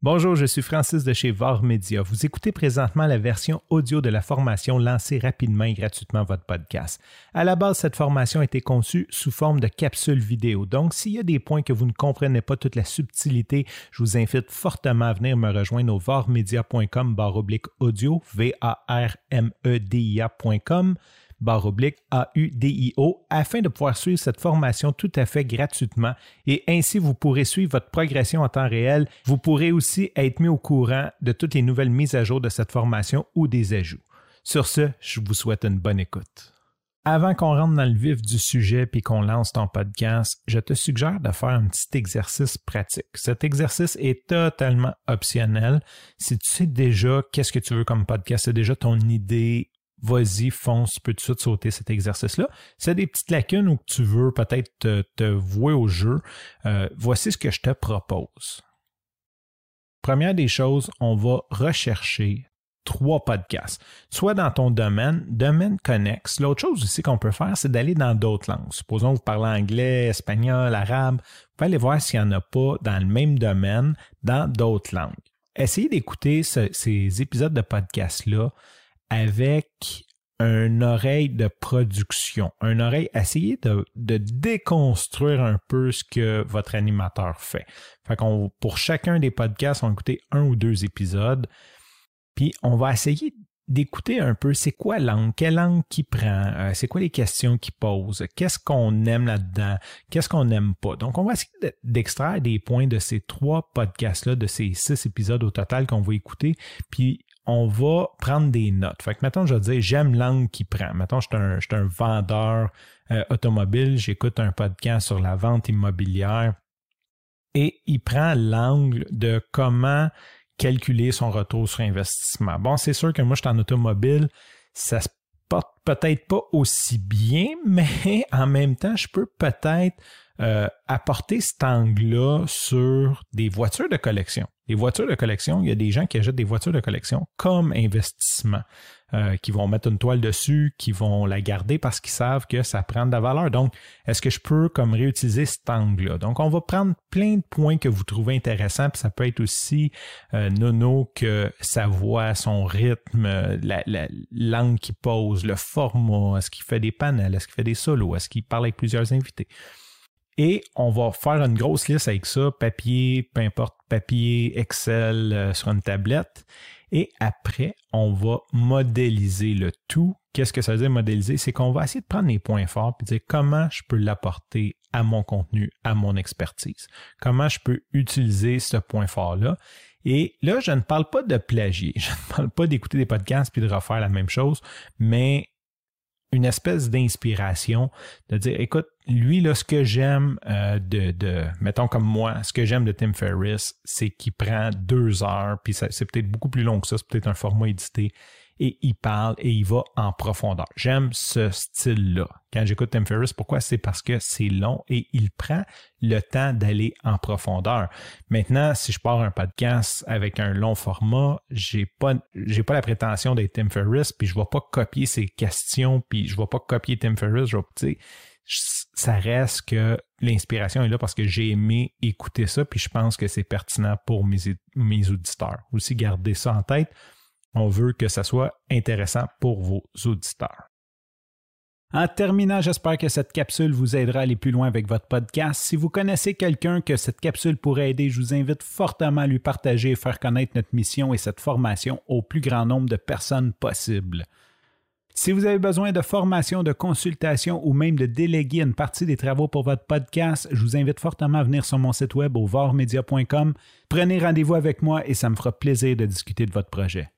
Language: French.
Bonjour, je suis Francis de chez VAR Media. Vous écoutez présentement la version audio de la formation Lancez rapidement et gratuitement votre podcast. À la base, cette formation a été conçue sous forme de capsule vidéo. Donc, s'il y a des points que vous ne comprenez pas toute la subtilité, je vous invite fortement à venir me rejoindre au varmedia.com audio, V-A-R-M-E-D-I-A.com barre oblique AUDIO afin de pouvoir suivre cette formation tout à fait gratuitement et ainsi vous pourrez suivre votre progression en temps réel. Vous pourrez aussi être mis au courant de toutes les nouvelles mises à jour de cette formation ou des ajouts. Sur ce, je vous souhaite une bonne écoute. Avant qu'on rentre dans le vif du sujet puis qu'on lance ton podcast, je te suggère de faire un petit exercice pratique. Cet exercice est totalement optionnel. Si tu sais déjà qu'est-ce que tu veux comme podcast, c'est déjà ton idée vas-y, fonce, tu peux tout de suite sauter cet exercice-là? Si des petites lacunes ou que tu veux peut-être te, vouer au jeu, euh, voici ce que je te propose. Première des choses, on va rechercher trois podcasts, soit dans ton domaine, domaine connexe. L'autre chose aussi qu'on peut faire, c'est d'aller dans d'autres langues. Supposons que vous parlez anglais, espagnol, arabe, vous pouvez aller voir s'il n'y en a pas dans le même domaine, dans d'autres langues. Essayez d'écouter ces épisodes de podcast-là avec une oreille de production, une oreille, essayez de, déconstruire un peu ce que votre animateur fait. Fait qu'on, pour chacun des podcasts, on va écouter un ou deux épisodes, puis on va essayer d'écouter un peu c'est quoi langue, quelle langue qui prend, euh, c'est quoi les questions qu'il pose, qu'est-ce qu'on aime là-dedans, qu'est-ce qu'on n'aime pas. Donc, on va essayer d'extraire des points de ces trois podcasts-là, de ces six épisodes au total qu'on va écouter, puis on va prendre des notes. Fait que maintenant, je vais dire, j'aime l'angle qui prend. Maintenant, je suis un, vendeur euh, automobile, j'écoute un podcast sur la vente immobilière et il prend l'angle de comment calculer son retour sur investissement. Bon, c'est sûr que moi, je suis en automobile, ça se porte peut-être pas aussi bien, mais en même temps, je peux peut-être euh, apporter cet angle-là sur des voitures de collection. Les voitures de collection, il y a des gens qui achètent des voitures de collection comme investissement, euh, qui vont mettre une toile dessus, qui vont la garder parce qu'ils savent que ça prend de la valeur. Donc, est-ce que je peux comme réutiliser cet angle-là? Donc, on va prendre plein de points que vous trouvez intéressants, puis ça peut être aussi euh, nono que sa voix, son rythme, la, langue qu'il pose, le format, est-ce qu'il fait des panels, est-ce qu'il fait des solos, est-ce qu'il parle avec plusieurs invités? Et on va faire une grosse liste avec ça, papier, peu importe, papier, Excel euh, sur une tablette. Et après, on va modéliser le tout. Qu'est-ce que ça veut dire modéliser? C'est qu'on va essayer de prendre les points forts et dire comment je peux l'apporter à mon contenu, à mon expertise. Comment je peux utiliser ce point fort-là? Et là, je ne parle pas de plagier. Je ne parle pas d'écouter des podcasts puis de refaire la même chose, mais une espèce d'inspiration, de dire, écoute, lui, là, ce que j'aime euh, de, de, mettons comme moi, ce que j'aime de Tim Ferriss, c'est qu'il prend deux heures, puis c'est peut-être beaucoup plus long que ça, c'est peut-être un format édité, et il parle et il va en profondeur. J'aime ce style-là. Quand j'écoute Tim Ferriss, pourquoi? C'est parce que c'est long et il prend le temps d'aller en profondeur. Maintenant, si je pars un podcast avec un long format, j'ai pas, j'ai pas la prétention d'être Tim Ferriss, puis je vais pas copier ses questions, puis je vais pas copier Tim Ferriss, je vais, ça reste que l'inspiration est là parce que j'ai aimé écouter ça, puis je pense que c'est pertinent pour mes, mes auditeurs. Aussi, garder ça en tête. On veut que ça soit intéressant pour vos auditeurs. En terminant, j'espère que cette capsule vous aidera à aller plus loin avec votre podcast. Si vous connaissez quelqu'un que cette capsule pourrait aider, je vous invite fortement à lui partager et faire connaître notre mission et cette formation au plus grand nombre de personnes possible. Si vous avez besoin de formation, de consultation ou même de déléguer une partie des travaux pour votre podcast, je vous invite fortement à venir sur mon site web au varmedia.com. Prenez rendez-vous avec moi et ça me fera plaisir de discuter de votre projet.